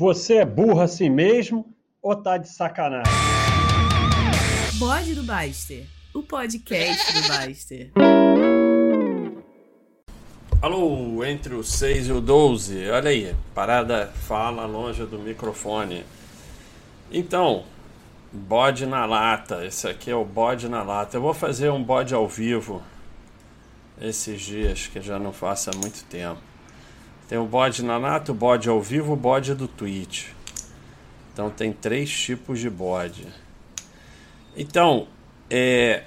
Você é burro assim mesmo ou tá de sacanagem? Bode do Baster, o podcast do Baster. Alô, entre o 6 e o 12, olha aí, parada fala longe do microfone. Então, bode na lata, esse aqui é o bode na lata. Eu vou fazer um bode ao vivo esses dias, que já não faço há muito tempo. Tem o bode na lata, o bode ao vivo, o bode do Twitch. Então tem três tipos de bode. Então, é,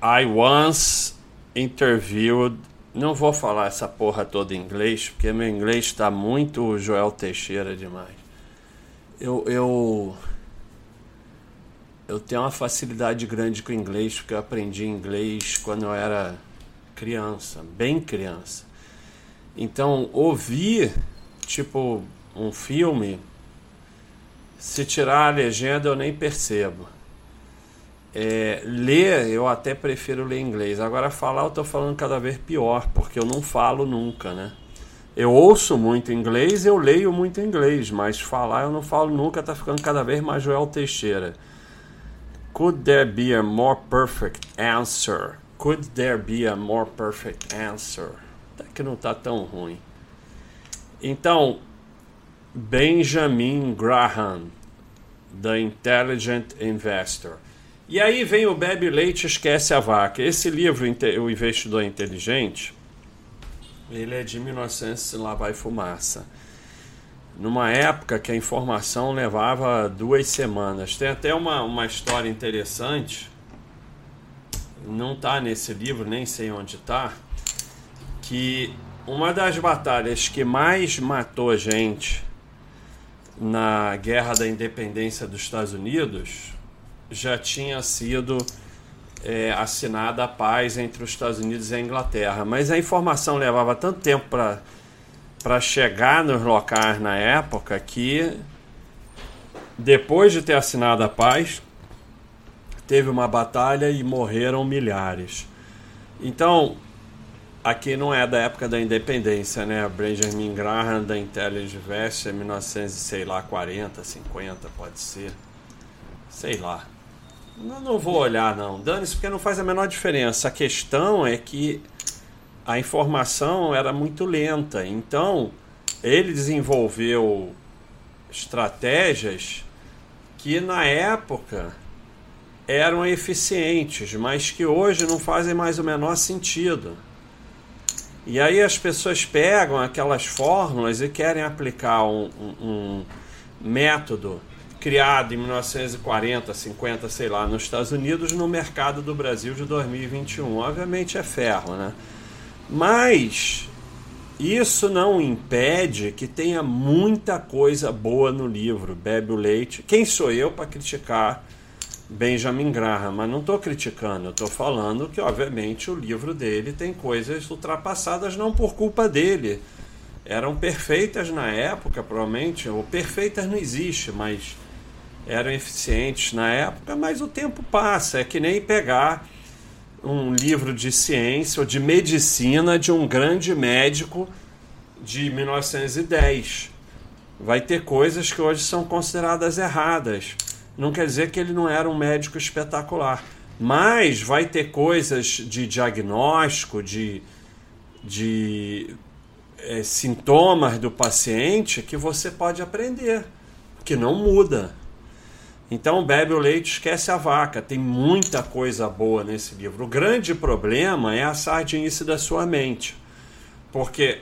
I once interviewed. Não vou falar essa porra toda em inglês, porque meu inglês está muito Joel Teixeira demais. Eu, eu, eu tenho uma facilidade grande com inglês, porque eu aprendi inglês quando eu era criança, bem criança. Então, ouvir, tipo, um filme, se tirar a legenda eu nem percebo. É, ler, eu até prefiro ler inglês. Agora, falar, eu tô falando cada vez pior, porque eu não falo nunca, né? Eu ouço muito inglês, eu leio muito inglês, mas falar eu não falo nunca, tá ficando cada vez mais Joel Teixeira. Could there be a more perfect answer? Could there be a more perfect answer? Até que não está tão ruim. Então, Benjamin Graham, The Intelligent Investor. E aí vem o Bebe Leite Esquece a Vaca. Esse livro, O Investidor Inteligente, ele é de 1900 lá vai fumaça. Numa época que a informação levava duas semanas. Tem até uma, uma história interessante. Não está nesse livro, nem sei onde está que uma das batalhas que mais matou gente na Guerra da Independência dos Estados Unidos já tinha sido é, assinada a paz entre os Estados Unidos e a Inglaterra. Mas a informação levava tanto tempo para chegar nos locais na época que, depois de ter assinado a paz, teve uma batalha e morreram milhares. Então, aqui não é da época da independência, né? Benjamin Graham da Intelligence Vest é 1900, sei lá, 40, 50, pode ser. Sei lá. Não, não vou olhar, não. Dane-se, porque não faz a menor diferença. A questão é que a informação era muito lenta. Então, ele desenvolveu estratégias que na época eram eficientes, mas que hoje não fazem mais o menor sentido. E aí as pessoas pegam aquelas fórmulas e querem aplicar um, um, um método criado em 1940, 50, sei lá, nos Estados Unidos no mercado do Brasil de 2021. Obviamente é ferro, né? Mas isso não impede que tenha muita coisa boa no livro. Bebe o leite. Quem sou eu para criticar Benjamin Graham, mas não estou criticando, estou falando que, obviamente, o livro dele tem coisas ultrapassadas não por culpa dele. Eram perfeitas na época, provavelmente, ou perfeitas não existe, mas eram eficientes na época, mas o tempo passa. É que nem pegar um livro de ciência ou de medicina de um grande médico de 1910. Vai ter coisas que hoje são consideradas erradas não quer dizer que ele não era um médico espetacular. Mas vai ter coisas de diagnóstico, de, de é, sintomas do paciente que você pode aprender, que não muda. Então, bebe o leite, esquece a vaca. Tem muita coisa boa nesse livro. O grande problema é a sardinice da sua mente. Porque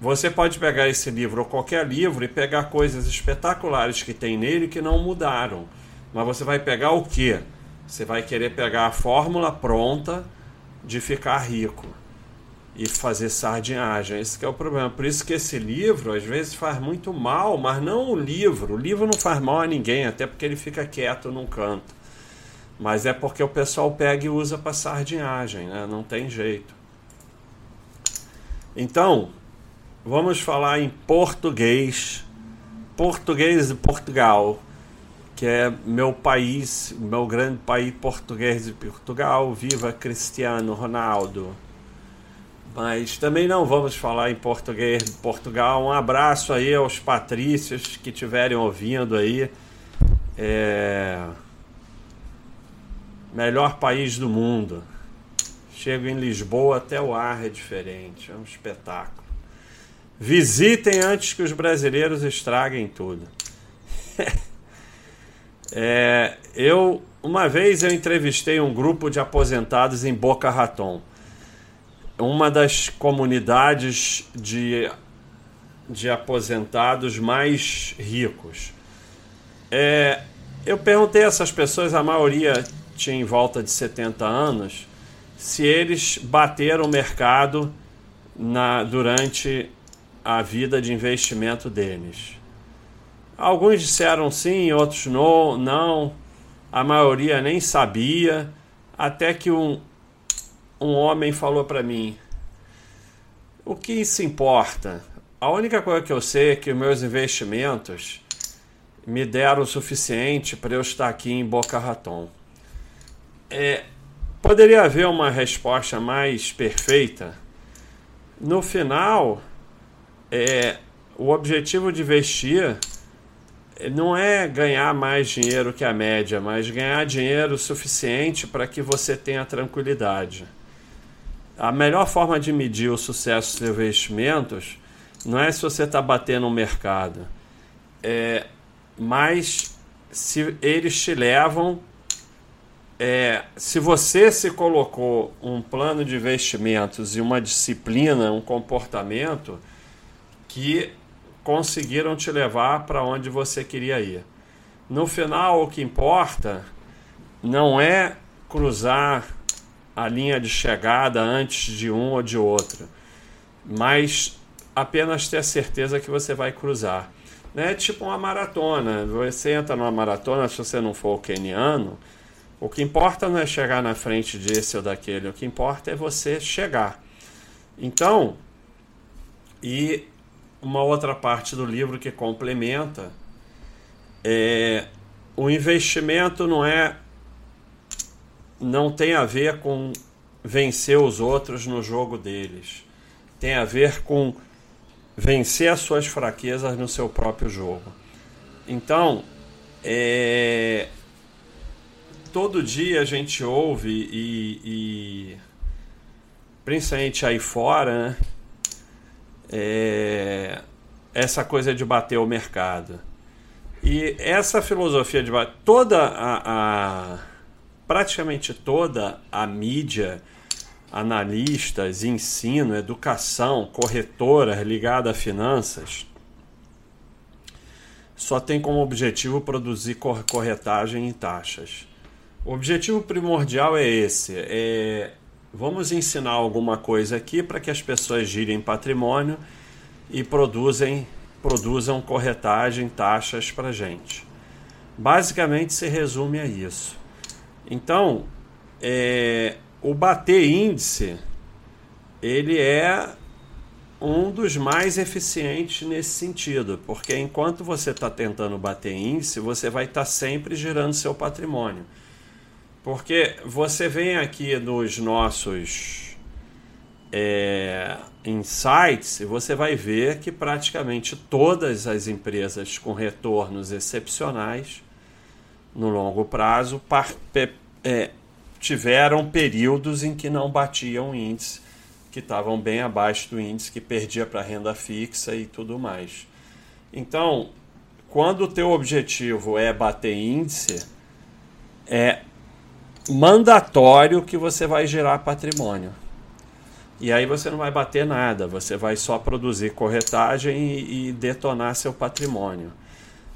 você pode pegar esse livro ou qualquer livro e pegar coisas espetaculares que tem nele que não mudaram. Mas você vai pegar o quê? Você vai querer pegar a fórmula pronta de ficar rico e fazer sardinhagem. Esse é o problema. Por isso que esse livro às vezes faz muito mal, mas não o livro. O livro não faz mal a ninguém, até porque ele fica quieto num canto. Mas é porque o pessoal pega e usa para sardinhagem, né? Não tem jeito. Então, vamos falar em português. Português de Portugal que é meu país, meu grande país português de Portugal, viva Cristiano Ronaldo. Mas também não vamos falar em português de Portugal. Um abraço aí aos patrícios que estiverem ouvindo aí. É... Melhor país do mundo. Chego em Lisboa, até o ar é diferente. É um espetáculo. Visitem antes que os brasileiros estraguem tudo. é, eu uma vez eu entrevistei um grupo de aposentados em Boca Raton, uma das comunidades de, de aposentados mais ricos. É, eu perguntei a essas pessoas, a maioria tinha em volta de 70 anos, se eles bateram o mercado na, durante a vida de investimento deles. Alguns disseram sim, outros não, não. A maioria nem sabia, até que um, um homem falou para mim: O que isso importa? A única coisa que eu sei é que meus investimentos me deram o suficiente para eu estar aqui em Boca Raton. É, poderia haver uma resposta mais perfeita? No final, é, o objetivo de investir não é ganhar mais dinheiro que a média, mas ganhar dinheiro suficiente para que você tenha tranquilidade. A melhor forma de medir o sucesso dos investimentos não é se você está batendo no mercado, é, mas se eles te levam. É, se você se colocou um plano de investimentos e uma disciplina, um comportamento que conseguiram te levar para onde você queria ir. No final, o que importa não é cruzar a linha de chegada antes de um ou de outro, mas apenas ter certeza que você vai cruzar. É tipo uma maratona. Você entra numa maratona, se você não for o keniano, o que importa não é chegar na frente desse ou daquele, o que importa é você chegar. Então, e uma outra parte do livro que complementa é o investimento não é não tem a ver com vencer os outros no jogo deles. Tem a ver com vencer as suas fraquezas no seu próprio jogo. Então, é, todo dia a gente ouve e, e principalmente aí fora, né? É, essa coisa de bater o mercado. E essa filosofia de bater, toda a, a praticamente toda a mídia, analistas, ensino, educação, corretoras ligada a finanças, só tem como objetivo produzir corretagem em taxas. O objetivo primordial é esse: é Vamos ensinar alguma coisa aqui para que as pessoas girem patrimônio e produzem, produzam corretagem, taxas para gente. Basicamente se resume a isso. Então, é, o bater índice ele é um dos mais eficientes nesse sentido, porque enquanto você está tentando bater índice, você vai estar tá sempre girando seu patrimônio. Porque você vem aqui nos nossos é, insights e você vai ver que praticamente todas as empresas com retornos excepcionais no longo prazo é, tiveram períodos em que não batiam índice, que estavam bem abaixo do índice, que perdia para renda fixa e tudo mais. Então, quando o teu objetivo é bater índice, é mandatório que você vai gerar patrimônio. E aí você não vai bater nada, você vai só produzir corretagem e, e detonar seu patrimônio.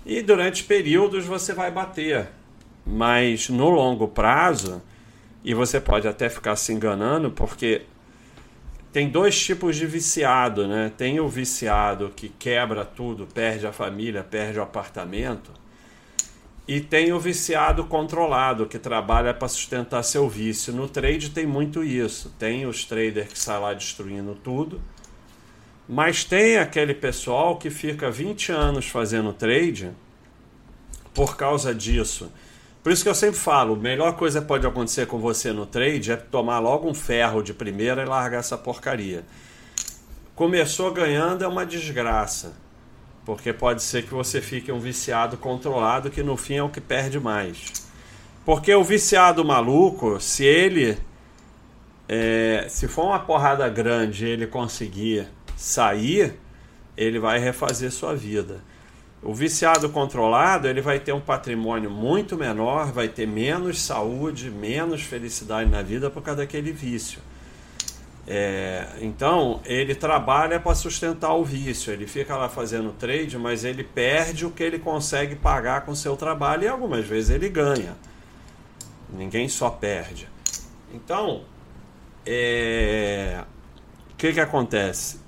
E durante períodos você vai bater, mas no longo prazo, e você pode até ficar se enganando, porque tem dois tipos de viciado, né? Tem o viciado que quebra tudo, perde a família, perde o apartamento e tem o viciado controlado, que trabalha para sustentar seu vício. No trade tem muito isso. Tem os traders que saem lá destruindo tudo. Mas tem aquele pessoal que fica 20 anos fazendo trade por causa disso. Por isso que eu sempre falo, a melhor coisa que pode acontecer com você no trade é tomar logo um ferro de primeira e largar essa porcaria. Começou ganhando é uma desgraça. Porque pode ser que você fique um viciado controlado que no fim é o que perde mais. Porque o viciado maluco, se ele é, se for uma porrada grande ele conseguir sair, ele vai refazer sua vida. O viciado controlado, ele vai ter um patrimônio muito menor, vai ter menos saúde, menos felicidade na vida por causa daquele vício. É, então, ele trabalha para sustentar o vício, ele fica lá fazendo trade, mas ele perde o que ele consegue pagar com seu trabalho e algumas vezes ele ganha. Ninguém só perde. Então, é... o que, que acontece?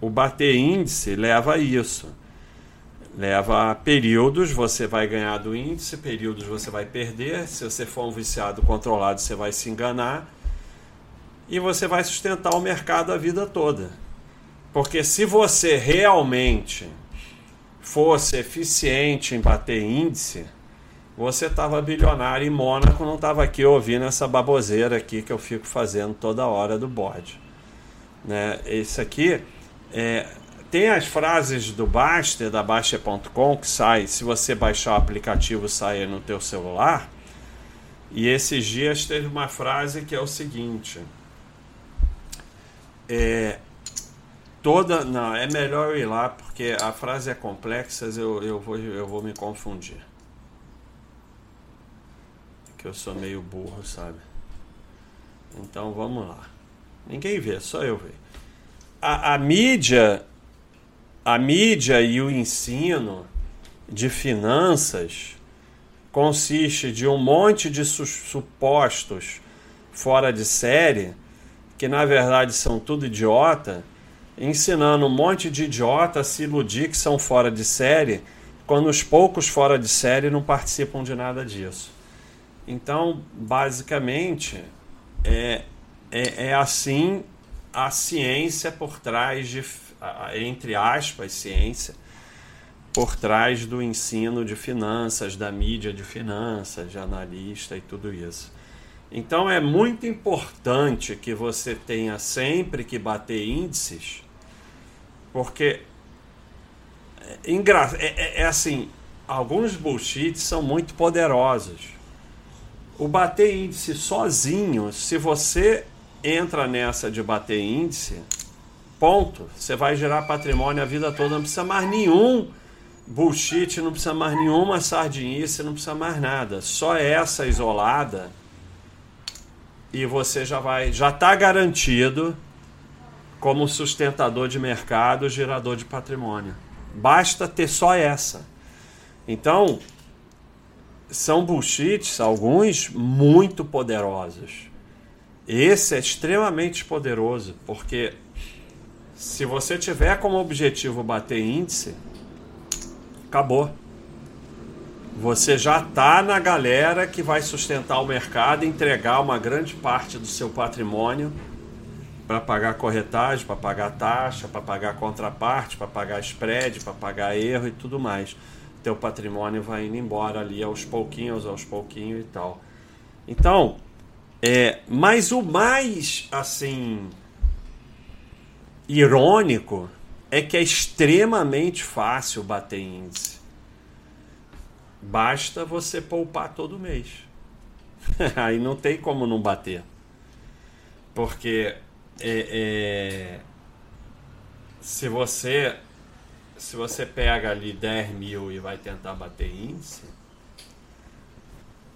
O bater índice leva a isso. Leva a períodos, você vai ganhar do índice, períodos você vai perder. Se você for um viciado controlado, você vai se enganar. E você vai sustentar o mercado a vida toda. Porque se você realmente fosse eficiente em bater índice, você estava bilionário em Mônaco, não estava aqui ouvindo essa baboseira aqui que eu fico fazendo toda hora do bode. Né? Isso aqui é, tem as frases do Baster, da Baster.com, que sai, se você baixar o aplicativo, sai no teu celular. E esses dias teve uma frase que é o seguinte. É, toda. Não, é melhor ir lá porque a frase é complexa, eu, eu, vou, eu vou me confundir que eu sou meio burro, sabe? Então vamos lá. Ninguém vê, só eu vejo. A, a mídia, a mídia e o ensino de finanças consiste de um monte de su supostos fora de série, que na verdade são tudo idiota, ensinando um monte de idiota a se iludir que são fora de série, quando os poucos fora de série não participam de nada disso. Então, basicamente, é, é, é assim a ciência por trás de, entre aspas, ciência, por trás do ensino de finanças, da mídia de finanças, de analista e tudo isso. Então é muito importante que você tenha sempre que bater índices, porque é, é, é, é assim, alguns bullshits são muito poderosos o bater índice sozinho, se você entra nessa de bater índice, ponto, você vai gerar patrimônio a vida toda, não precisa mais nenhum bullshit, não precisa mais nenhuma sardinice, não precisa mais nada. Só essa isolada e você já vai, já está garantido como sustentador de mercado, gerador de patrimônio. Basta ter só essa. Então, são bullshits, alguns muito poderosos. Esse é extremamente poderoso, porque se você tiver como objetivo bater índice, acabou. Você já está na galera que vai sustentar o mercado entregar uma grande parte do seu patrimônio para pagar corretagem, para pagar taxa, para pagar contraparte, para pagar spread, para pagar erro e tudo mais teu patrimônio vai indo embora ali aos pouquinhos, aos pouquinhos e tal. Então, é, mas o mais assim irônico é que é extremamente fácil bater índice. Basta você poupar todo mês. Aí não tem como não bater. Porque é, é, se você se você pega ali 10 mil e vai tentar bater índice,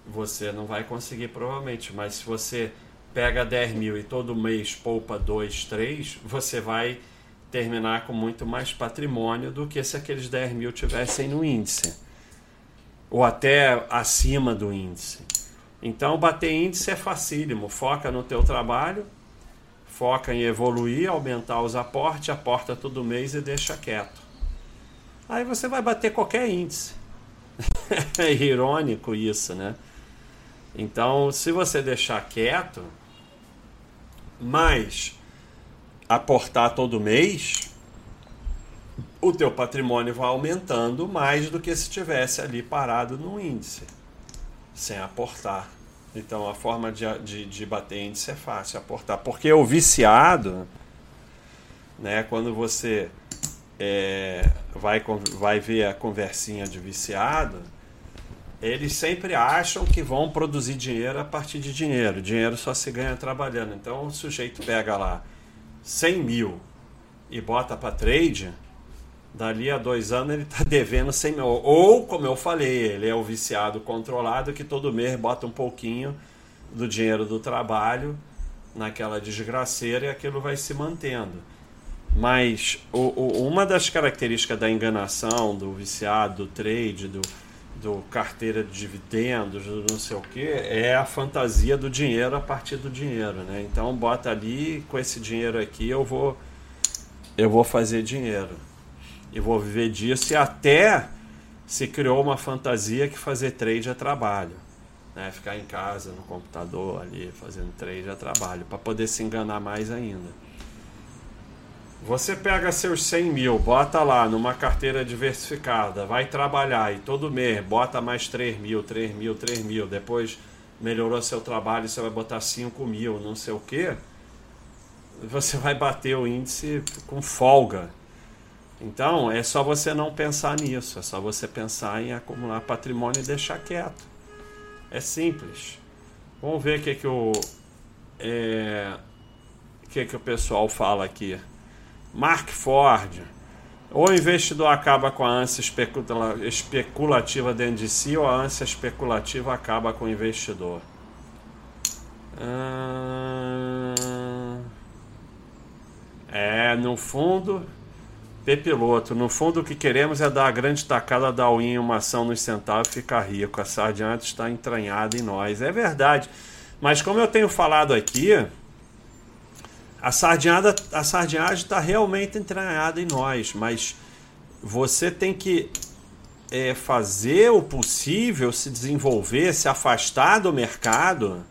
você não vai conseguir provavelmente. Mas se você pega 10 mil e todo mês poupa 2, 3, você vai terminar com muito mais patrimônio do que se aqueles 10 mil tivessem no índice. Ou até acima do índice. Então, bater índice é facílimo. Foca no teu trabalho, foca em evoluir, aumentar os aportes, aporta todo mês e deixa quieto aí você vai bater qualquer índice. é irônico isso, né? Então, se você deixar quieto, mas aportar todo mês, o teu patrimônio vai aumentando mais do que se tivesse ali parado no índice. sem aportar. Então a forma de, de, de bater índice é fácil, aportar. Porque o viciado, né, quando você é, vai, vai ver a conversinha de viciado, eles sempre acham que vão produzir dinheiro a partir de dinheiro. Dinheiro só se ganha trabalhando. Então o sujeito pega lá 100 mil e bota para trade, dali a dois anos ele está devendo 100 mil. Ou, como eu falei, ele é o viciado controlado que todo mês bota um pouquinho do dinheiro do trabalho naquela desgraceira e aquilo vai se mantendo. Mas o, o, uma das características da enganação, do viciado, do trade, do, do carteira de dividendos, do não sei o que, é a fantasia do dinheiro a partir do dinheiro, né? Então bota ali, com esse dinheiro aqui eu vou eu vou fazer dinheiro. E vou viver disso e até se criou uma fantasia que fazer trade é trabalho. Né? Ficar em casa, no computador ali, fazendo trade é trabalho, para poder se enganar mais ainda. Você pega seus 100 mil, bota lá numa carteira diversificada, vai trabalhar e todo mês bota mais 3 mil, 3 mil, 3 mil, depois melhorou seu trabalho, você vai botar 5 mil, não sei o que, você vai bater o índice com folga. Então é só você não pensar nisso, é só você pensar em acumular patrimônio e deixar quieto. É simples. Vamos ver o que, que o. É, que, que o pessoal fala aqui. Mark Ford. Ou o investidor acaba com a ânsia especulativa dentro de si, ou a ânsia especulativa acaba com o investidor. é, no fundo, Pepiloto, no fundo o que queremos é dar a grande tacada da em uma ação nos centavos e ficar rico. A sardinhada está entranhada em nós. É verdade. Mas como eu tenho falado aqui, a sardinhada, a sardinhagem está realmente entranhada em nós, mas você tem que é, fazer o possível, se desenvolver, se afastar do mercado,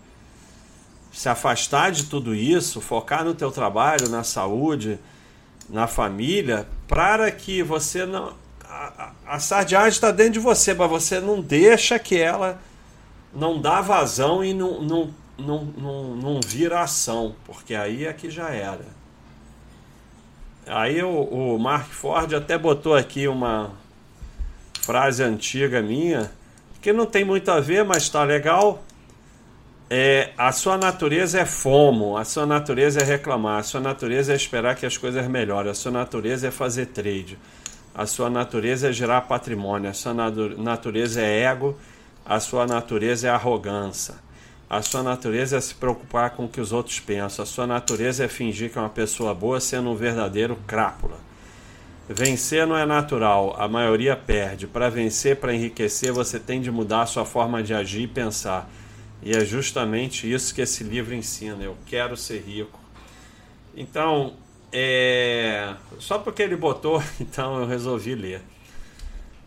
se afastar de tudo isso, focar no teu trabalho, na saúde, na família, para que você não a, a, a sardinhagem está dentro de você, mas você não deixa que ela não dá vazão e não, não não, não, não vira ação, porque aí é que já era. Aí o, o Mark Ford até botou aqui uma frase antiga minha, que não tem muito a ver, mas está legal. É, a sua natureza é fomo, a sua natureza é reclamar, a sua natureza é esperar que as coisas melhorem, a sua natureza é fazer trade, a sua natureza é gerar patrimônio, a sua natureza é ego, a sua natureza é arrogância. A sua natureza é se preocupar com o que os outros pensam. A sua natureza é fingir que é uma pessoa boa, sendo um verdadeiro crápula. Vencer não é natural, a maioria perde. Para vencer, para enriquecer, você tem de mudar a sua forma de agir e pensar. E é justamente isso que esse livro ensina. Eu quero ser rico. Então, é... só porque ele botou, então eu resolvi ler.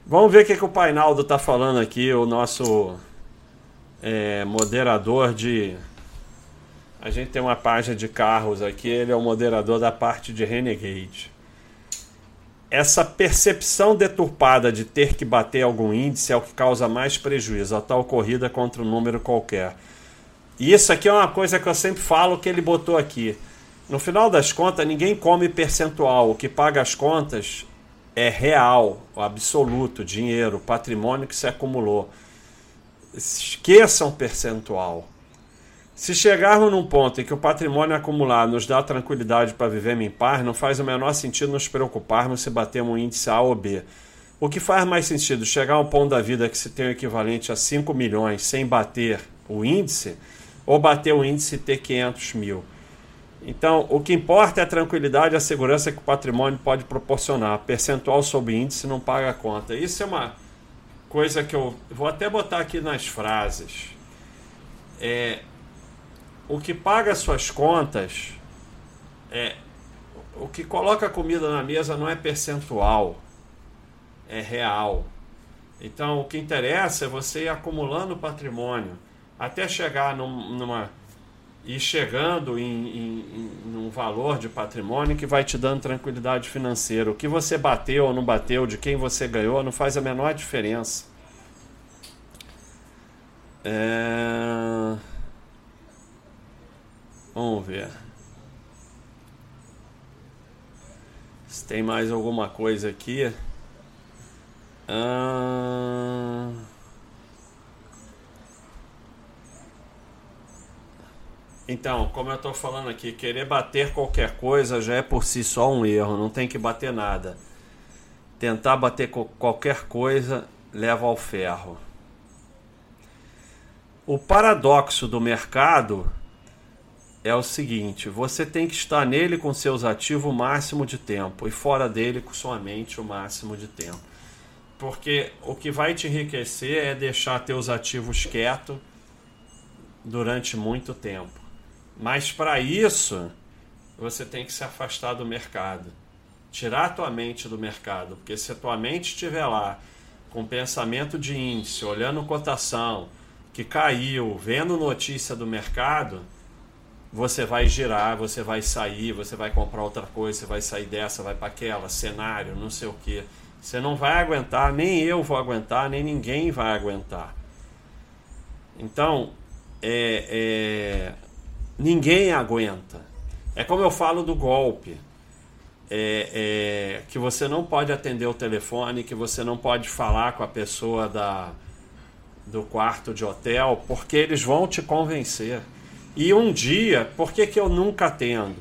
Vamos ver o que, que o Painaldo está falando aqui, o nosso é, moderador de. A gente tem uma página de carros aqui, ele é o moderador da parte de Renegade. Essa percepção deturpada de ter que bater algum índice é o que causa mais prejuízo, a tal corrida contra um número qualquer. E isso aqui é uma coisa que eu sempre falo que ele botou aqui. No final das contas, ninguém come percentual. O que paga as contas é real, absoluto, dinheiro, patrimônio que se acumulou esqueçam percentual. Se chegarmos num ponto em que o patrimônio acumulado nos dá tranquilidade para viver em paz, não faz o menor sentido nos preocuparmos se batemos um índice A ou B. O que faz mais sentido? Chegar a um ponto da vida que se tem o equivalente a 5 milhões sem bater o índice, ou bater o índice e ter 500 mil. Então, o que importa é a tranquilidade e a segurança que o patrimônio pode proporcionar. Percentual sobre índice não paga a conta. Isso é uma coisa que eu vou até botar aqui nas frases. É, o que paga suas contas é o que coloca comida na mesa não é percentual, é real. Então o que interessa é você ir acumulando patrimônio até chegar num, numa e chegando em, em, em, um valor de patrimônio que vai te dando tranquilidade financeira. O que você bateu ou não bateu, de quem você ganhou, não faz a menor diferença. É... Vamos ver. Se tem mais alguma coisa aqui. Ah... Então, como eu estou falando aqui, querer bater qualquer coisa já é por si só um erro, não tem que bater nada. Tentar bater qualquer coisa leva ao ferro. O paradoxo do mercado é o seguinte: você tem que estar nele com seus ativos o máximo de tempo e fora dele com sua mente o máximo de tempo. Porque o que vai te enriquecer é deixar teus ativos quietos durante muito tempo. Mas para isso, você tem que se afastar do mercado. Tirar a tua mente do mercado, porque se a tua mente estiver lá com pensamento de índice, olhando cotação, que caiu, vendo notícia do mercado, você vai girar, você vai sair, você vai comprar outra coisa, você vai sair dessa, vai para aquela, cenário, não sei o que. Você não vai aguentar, nem eu vou aguentar, nem ninguém vai aguentar. Então, é, é, ninguém aguenta. É como eu falo do golpe. É, é, que você não pode atender o telefone, que você não pode falar com a pessoa da, do quarto de hotel, porque eles vão te convencer. E um dia, por que, que eu nunca atendo?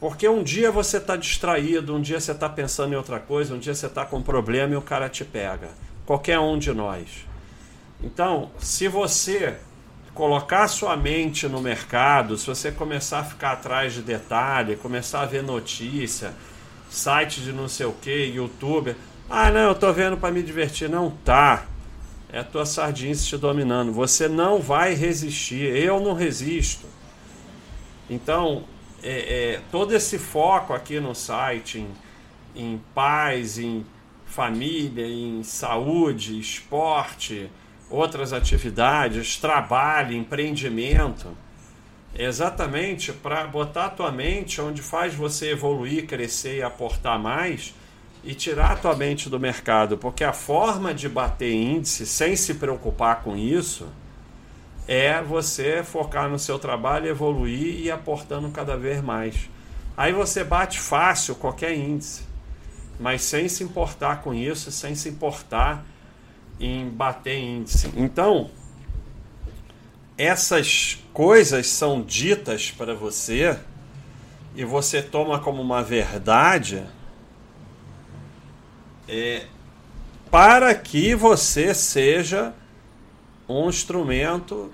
Porque um dia você está distraído, um dia você está pensando em outra coisa, um dia você está com um problema e o cara te pega. Qualquer um de nós. Então, se você colocar sua mente no mercado, se você começar a ficar atrás de detalhe, começar a ver notícia, site de não sei o que, YouTube, ah não, eu tô vendo para me divertir, não tá. É a tua sardinha te dominando. Você não vai resistir. Eu não resisto. Então, é, é, todo esse foco aqui no site em, em paz, em família, em saúde, esporte, outras atividades, trabalho, empreendimento, é exatamente para botar a tua mente onde faz você evoluir, crescer e aportar mais e tirar a tua mente do mercado, porque a forma de bater índice sem se preocupar com isso é você focar no seu trabalho, evoluir e aportando cada vez mais. Aí você bate fácil qualquer índice, mas sem se importar com isso, sem se importar em bater índice. Então, essas coisas são ditas para você e você toma como uma verdade é, para que você seja um instrumento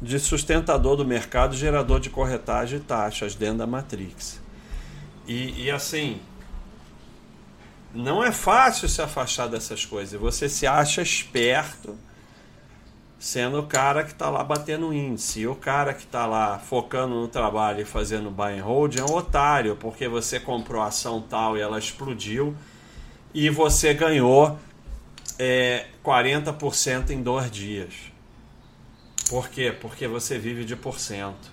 de sustentador do mercado, gerador de corretagem e taxas dentro da Matrix. E, e assim, não é fácil se afastar dessas coisas. Você se acha esperto sendo o cara que está lá batendo índice. E o cara que está lá focando no trabalho e fazendo buy and hold é um otário, porque você comprou ação tal e ela explodiu e você ganhou é, 40% em dois dias. Por quê? Porque você vive de porcento.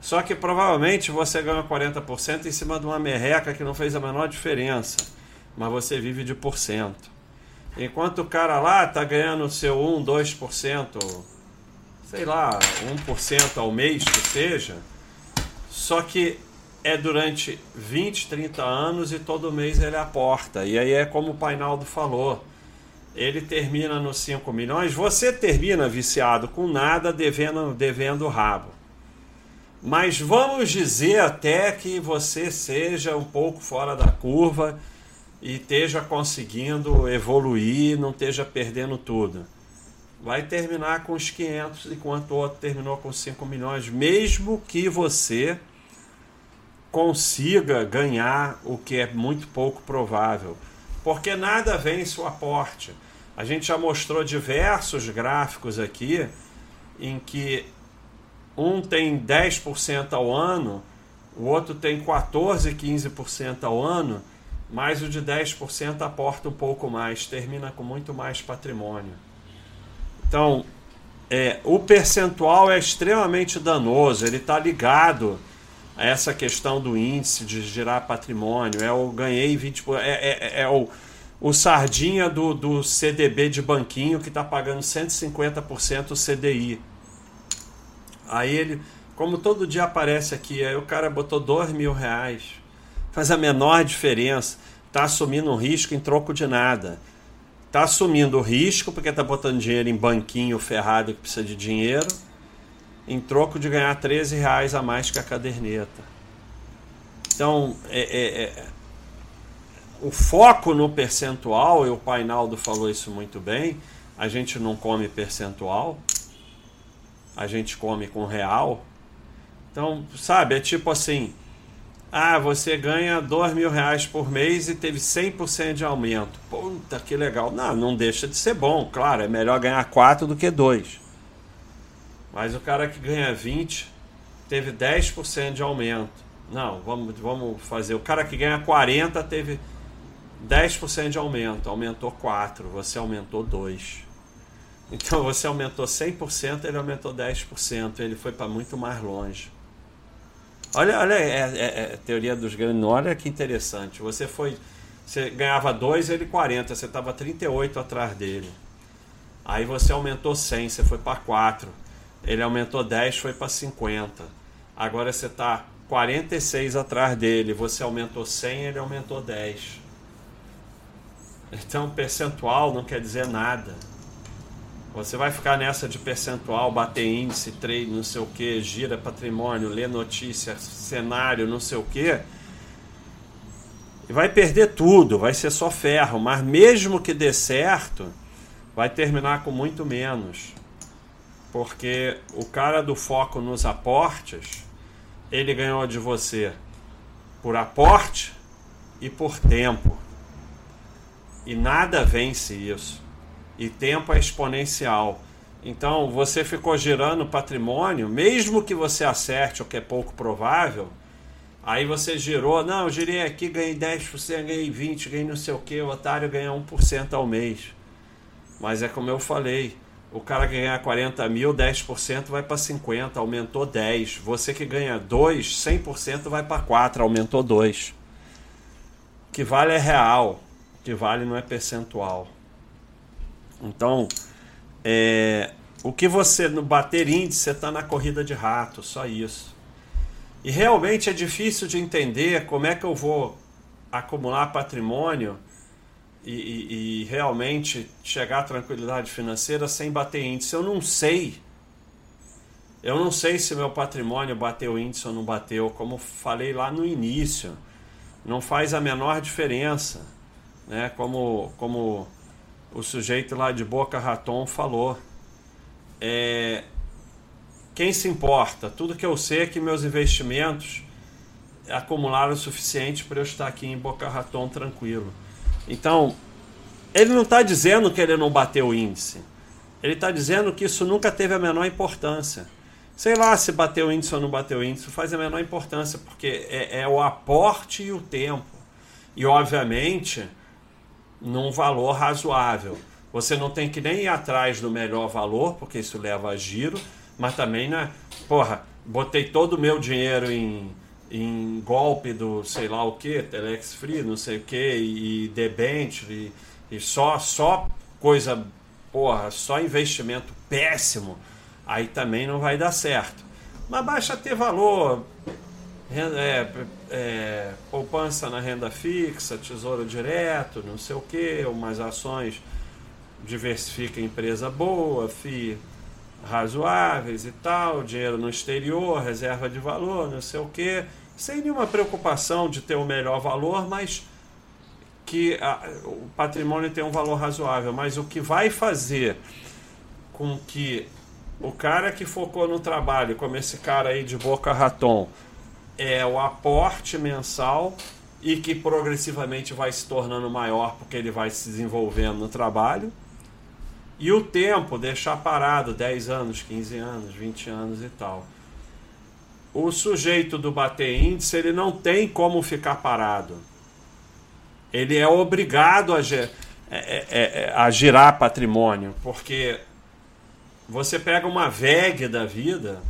Só que provavelmente você ganhou 40% em cima de uma merreca que não fez a menor diferença mas você vive de porcento. Enquanto o cara lá está ganhando seu 1, 2%, sei lá, 1% ao mês que seja, só que é durante 20, 30 anos e todo mês ele aporta. E aí é como o Painaldo falou. Ele termina nos 5 milhões, você termina viciado com nada, devendo, devendo rabo. Mas vamos dizer até que você seja um pouco fora da curva e esteja conseguindo evoluir, não esteja perdendo tudo. Vai terminar com os 500, enquanto o outro terminou com 5 milhões, mesmo que você consiga ganhar o que é muito pouco provável. Porque nada vence o aporte. A gente já mostrou diversos gráficos aqui em que um tem 10% ao ano, o outro tem 14, 15% ao ano mas o de 10% aporta um pouco mais, termina com muito mais patrimônio. Então, é, o percentual é extremamente danoso, ele está ligado essa questão do índice de girar patrimônio. É o ganhei 20%, é, é, é o o sardinha do, do CDB de banquinho que está pagando 150% o CDI. Aí ele, como todo dia aparece aqui, aí o cara botou dois mil reais, faz a menor diferença, está assumindo um risco em troco de nada. Está assumindo o risco porque está botando dinheiro em banquinho ferrado que precisa de dinheiro, em troco de ganhar 13 reais a mais que a caderneta. Então, é, é, é o foco no percentual, e o Painaldo falou isso muito bem, a gente não come percentual, a gente come com real. Então, sabe, é tipo assim, ah, você ganha dois mil reais por mês e teve 100% de aumento. Puta, que legal. Não, não deixa de ser bom, claro, é melhor ganhar 4 do que 2. Mas o cara que ganha 20 teve 10% de aumento. Não, vamos, vamos fazer. O cara que ganha 40 teve 10% de aumento, aumentou 4, você aumentou 2. Então você aumentou 100%, ele aumentou 10%, ele foi para muito mais longe. Olha, olha é, é, é, teoria dos grandes, olha que interessante. Você foi, você ganhava 2, ele 40, você estava 38 atrás dele. Aí você aumentou 100, você foi para 4. Ele aumentou 10, foi para 50. Agora você está 46 atrás dele, você aumentou 100, ele aumentou 10. Então, percentual não quer dizer nada. Você vai ficar nessa de percentual, bater índice, trade, não sei o que, gira patrimônio, lê notícia, cenário, não sei o que. E vai perder tudo, vai ser só ferro. Mas mesmo que dê certo, vai terminar com muito menos. Porque o cara do foco nos aportes, ele ganhou de você por aporte e por tempo. E nada vence isso. E tempo é exponencial. Então, você ficou girando patrimônio, mesmo que você acerte, o que é pouco provável, aí você girou, não, eu girei aqui, ganhei 10%, ganhei 20%, ganhei não sei o que, o otário ganha 1% ao mês. Mas é como eu falei, o cara que ganha 40 mil, 10% vai para 50, aumentou 10. Você que ganha 2, 100% vai para 4, aumentou 2. O que vale é real que vale não é percentual. Então, é, o que você no bater índice, você está na corrida de rato, só isso. E realmente é difícil de entender como é que eu vou acumular patrimônio e, e, e realmente chegar à tranquilidade financeira sem bater índice. Eu não sei. Eu não sei se meu patrimônio bateu índice ou não bateu, como falei lá no início. Não faz a menor diferença né? Como, como o sujeito lá de Boca Raton falou. É, quem se importa? Tudo que eu sei é que meus investimentos acumularam o suficiente para eu estar aqui em Boca Raton tranquilo. Então, ele não está dizendo que ele não bateu o índice. Ele está dizendo que isso nunca teve a menor importância. Sei lá se bateu o índice ou não bateu o índice, faz a menor importância, porque é, é o aporte e o tempo. E, obviamente, num valor razoável. Você não tem que nem ir atrás do melhor valor, porque isso leva a giro, mas também, né? Porra, botei todo o meu dinheiro em, em golpe do sei lá o que, Telex Free, não sei o que, e Debenture, e, só, só coisa, porra, só investimento péssimo, aí também não vai dar certo. Mas basta ter valor, é, é, poupança na renda fixa, tesouro direto, não sei o que, umas ações diversifica empresa boa, FI razoáveis e tal, dinheiro no exterior, reserva de valor, não sei o que, sem nenhuma preocupação de ter o melhor valor, mas que a, o patrimônio tem um valor razoável. Mas o que vai fazer com que o cara que focou no trabalho, como esse cara aí de Boca Raton, é o aporte mensal e que progressivamente vai se tornando maior porque ele vai se desenvolvendo no trabalho. E o tempo, deixar parado 10 anos, 15 anos, 20 anos e tal. O sujeito do bater índice, ele não tem como ficar parado. Ele é obrigado a, é, é, é, a girar patrimônio, porque você pega uma VEG da vida,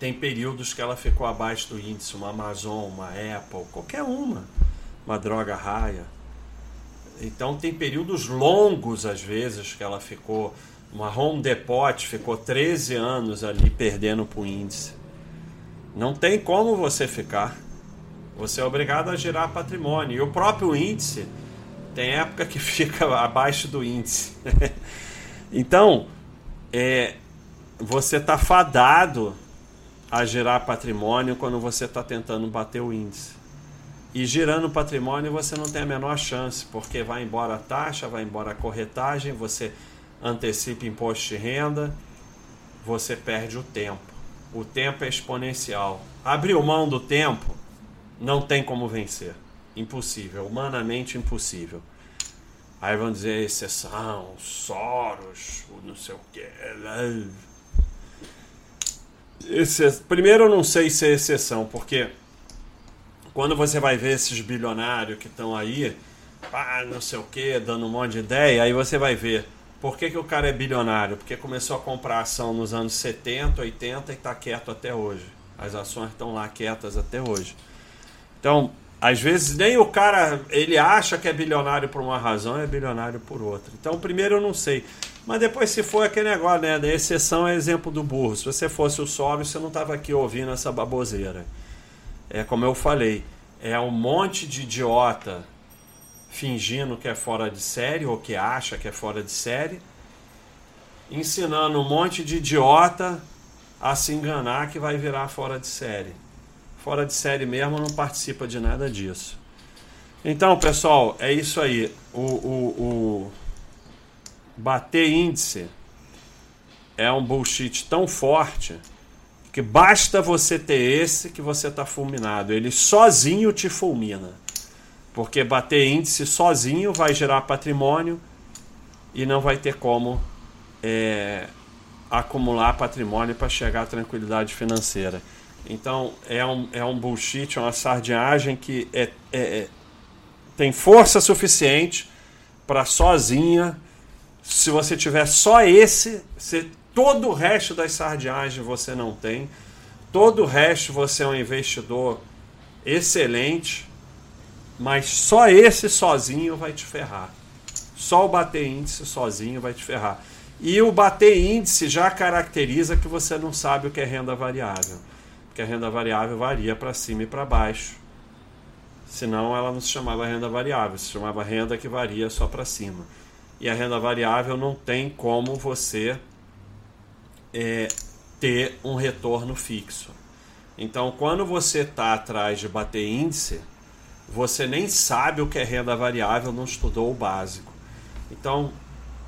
tem períodos que ela ficou abaixo do índice, uma Amazon, uma Apple, qualquer uma, uma droga raia. Então tem períodos longos, às vezes, que ela ficou. Uma Home Depot ficou 13 anos ali perdendo para o índice. Não tem como você ficar. Você é obrigado a girar patrimônio. E o próprio índice tem época que fica abaixo do índice. então, é, você está fadado a gerar patrimônio quando você está tentando bater o índice. E girando patrimônio você não tem a menor chance, porque vai embora a taxa, vai embora a corretagem, você antecipa imposto de renda, você perde o tempo. O tempo é exponencial. Abriu mão do tempo, não tem como vencer. Impossível, humanamente impossível. Aí vão dizer exceção, Soros, não sei o que. Esse, primeiro, eu não sei se é exceção, porque quando você vai ver esses bilionários que estão aí, pá, não sei o que, dando um monte de ideia, aí você vai ver por que, que o cara é bilionário? Porque começou a comprar ação nos anos 70, 80 e está quieto até hoje. As ações estão lá quietas até hoje. Então, às vezes nem o cara ele acha que é bilionário por uma razão, é bilionário por outra. Então, primeiro eu não sei. Mas depois, se for aquele negócio, né? Da exceção é exemplo do burro. Se você fosse o sóbrio, você não estava aqui ouvindo essa baboseira. É como eu falei, é um monte de idiota fingindo que é fora de série ou que acha que é fora de série, ensinando um monte de idiota a se enganar que vai virar fora de série. Fora de série mesmo não participa de nada disso. Então, pessoal, é isso aí. O, o, o bater índice é um bullshit tão forte que basta você ter esse que você está fulminado. Ele sozinho te fulmina. Porque bater índice sozinho vai gerar patrimônio e não vai ter como é, acumular patrimônio para chegar à tranquilidade financeira. Então é um, é um bullshit, é uma sardinhagem que é, é, é tem força suficiente para sozinha. Se você tiver só esse, você Todo o resto das sardinhagens você não tem. Todo o resto você é um investidor excelente, mas só esse sozinho vai te ferrar. Só o bater índice sozinho vai te ferrar. E o bater índice já caracteriza que você não sabe o que é renda variável. Porque a renda variável varia para cima e para baixo. Senão ela não se chamava renda variável, se chamava renda que varia só para cima. E a renda variável não tem como você é, ter um retorno fixo. Então, quando você está atrás de bater índice, você nem sabe o que é renda variável, não estudou o básico. Então,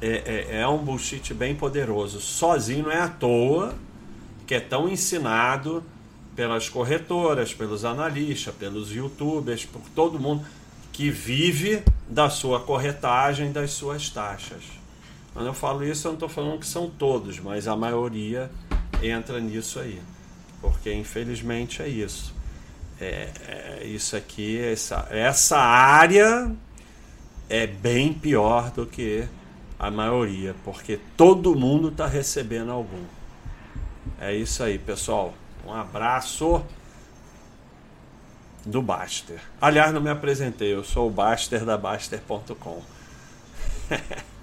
é, é, é um bullshit bem poderoso. Sozinho não é à toa que é tão ensinado pelas corretoras, pelos analistas, pelos youtubers, por todo mundo que vive da sua corretagem, das suas taxas. Quando eu falo isso, eu não estou falando que são todos, mas a maioria entra nisso aí. Porque infelizmente é isso. É, é isso aqui, essa, essa área é bem pior do que a maioria, porque todo mundo está recebendo algum. É isso aí, pessoal. Um abraço do Baster. Aliás, não me apresentei, eu sou o Baster da Baster.com.